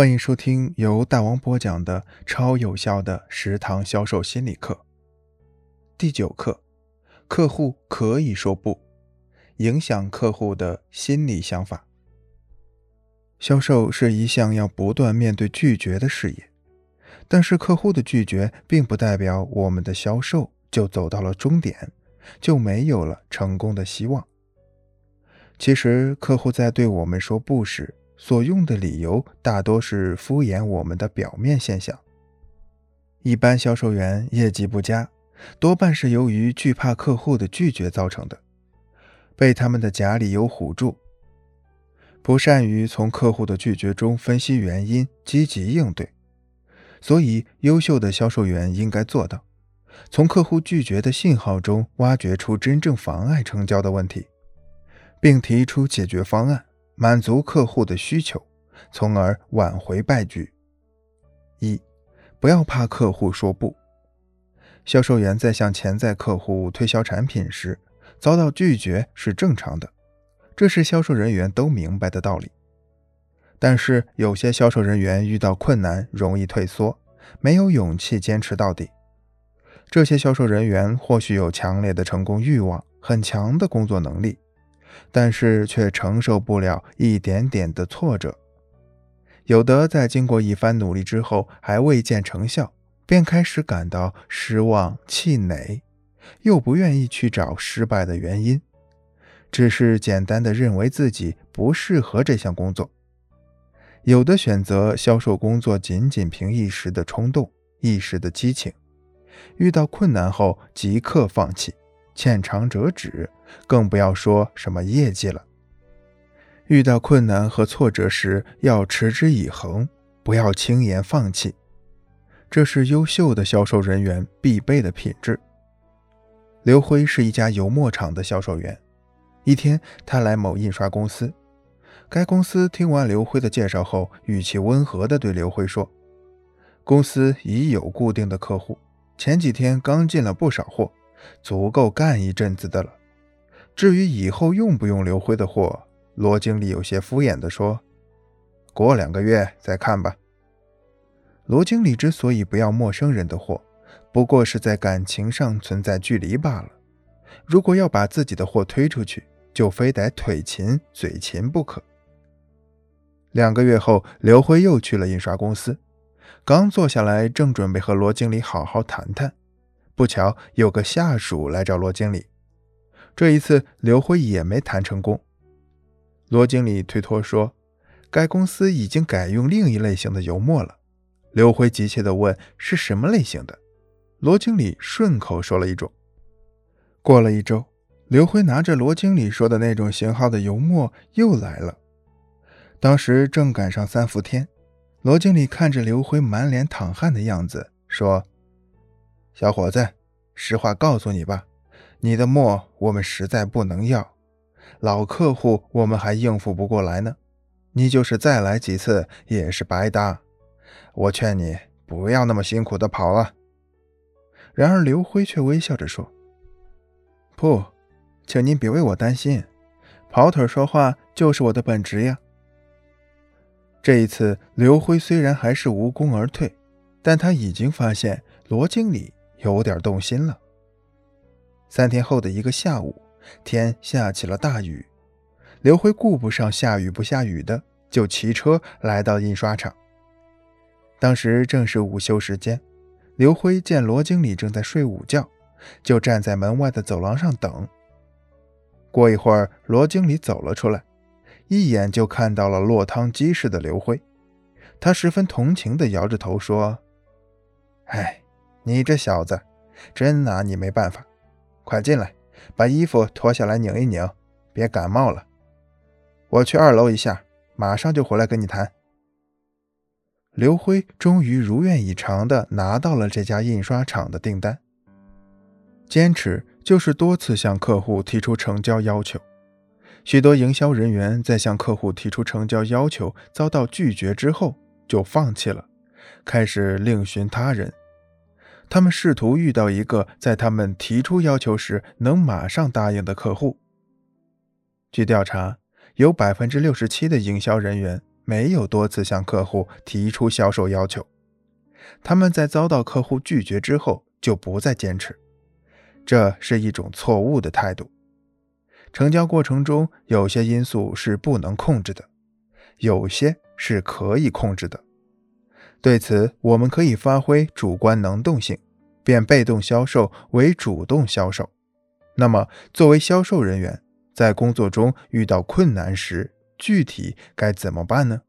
欢迎收听由大王播讲的超有效的十堂销售心理课。第九课：客户可以说不，影响客户的心理想法。销售是一项要不断面对拒绝的事业，但是客户的拒绝并不代表我们的销售就走到了终点，就没有了成功的希望。其实，客户在对我们说不时，所用的理由大多是敷衍我们的表面现象。一般销售员业绩不佳，多半是由于惧怕客户的拒绝造成的，被他们的假理由唬住，不善于从客户的拒绝中分析原因，积极应对。所以，优秀的销售员应该做到，从客户拒绝的信号中挖掘出真正妨碍成交的问题，并提出解决方案。满足客户的需求，从而挽回败局。一，不要怕客户说不。销售员在向潜在客户推销产品时，遭到拒绝是正常的，这是销售人员都明白的道理。但是有些销售人员遇到困难容易退缩，没有勇气坚持到底。这些销售人员或许有强烈的成功欲望，很强的工作能力。但是却承受不了一点点的挫折，有的在经过一番努力之后还未见成效，便开始感到失望、气馁，又不愿意去找失败的原因，只是简单的认为自己不适合这项工作。有的选择销售工作仅仅凭一时的冲动、一时的激情，遇到困难后即刻放弃。浅尝辄止，更不要说什么业绩了。遇到困难和挫折时，要持之以恒，不要轻言放弃，这是优秀的销售人员必备的品质。刘辉是一家油墨厂的销售员。一天，他来某印刷公司，该公司听完刘辉的介绍后，语气温和地对刘辉说：“公司已有固定的客户，前几天刚进了不少货。”足够干一阵子的了。至于以后用不用刘辉的货，罗经理有些敷衍地说：“过两个月再看吧。”罗经理之所以不要陌生人的货，不过是在感情上存在距离罢了。如果要把自己的货推出去，就非得腿勤嘴勤不可。两个月后，刘辉又去了印刷公司，刚坐下来，正准备和罗经理好好谈谈。不巧有个下属来找罗经理，这一次刘辉也没谈成功。罗经理推脱说，该公司已经改用另一类型的油墨了。刘辉急切地问：“是什么类型的？”罗经理顺口说了一种。过了一周，刘辉拿着罗经理说的那种型号的油墨又来了。当时正赶上三伏天，罗经理看着刘辉满脸淌汗的样子，说。小伙子，实话告诉你吧，你的墨我们实在不能要，老客户我们还应付不过来呢。你就是再来几次也是白搭。我劝你不要那么辛苦的跑了。然而刘辉却微笑着说：“不，请您别为我担心，跑腿说话就是我的本职呀。”这一次，刘辉虽然还是无功而退，但他已经发现罗经理。有点动心了。三天后的一个下午，天下起了大雨。刘辉顾不上下雨不下雨的，就骑车来到印刷厂。当时正是午休时间，刘辉见罗经理正在睡午觉，就站在门外的走廊上等。过一会儿，罗经理走了出来，一眼就看到了落汤鸡似的刘辉。他十分同情地摇着头说：“哎。”你这小子，真拿你没办法！快进来，把衣服脱下来拧一拧，别感冒了。我去二楼一下，马上就回来跟你谈。刘辉终于如愿以偿地拿到了这家印刷厂的订单。坚持就是多次向客户提出成交要求。许多营销人员在向客户提出成交要求遭到拒绝之后，就放弃了，开始另寻他人。他们试图遇到一个在他们提出要求时能马上答应的客户。据调查，有百分之六十七的营销人员没有多次向客户提出销售要求，他们在遭到客户拒绝之后就不再坚持，这是一种错误的态度。成交过程中有些因素是不能控制的，有些是可以控制的。对此，我们可以发挥主观能动性，变被动销售为主动销售。那么，作为销售人员，在工作中遇到困难时，具体该怎么办呢？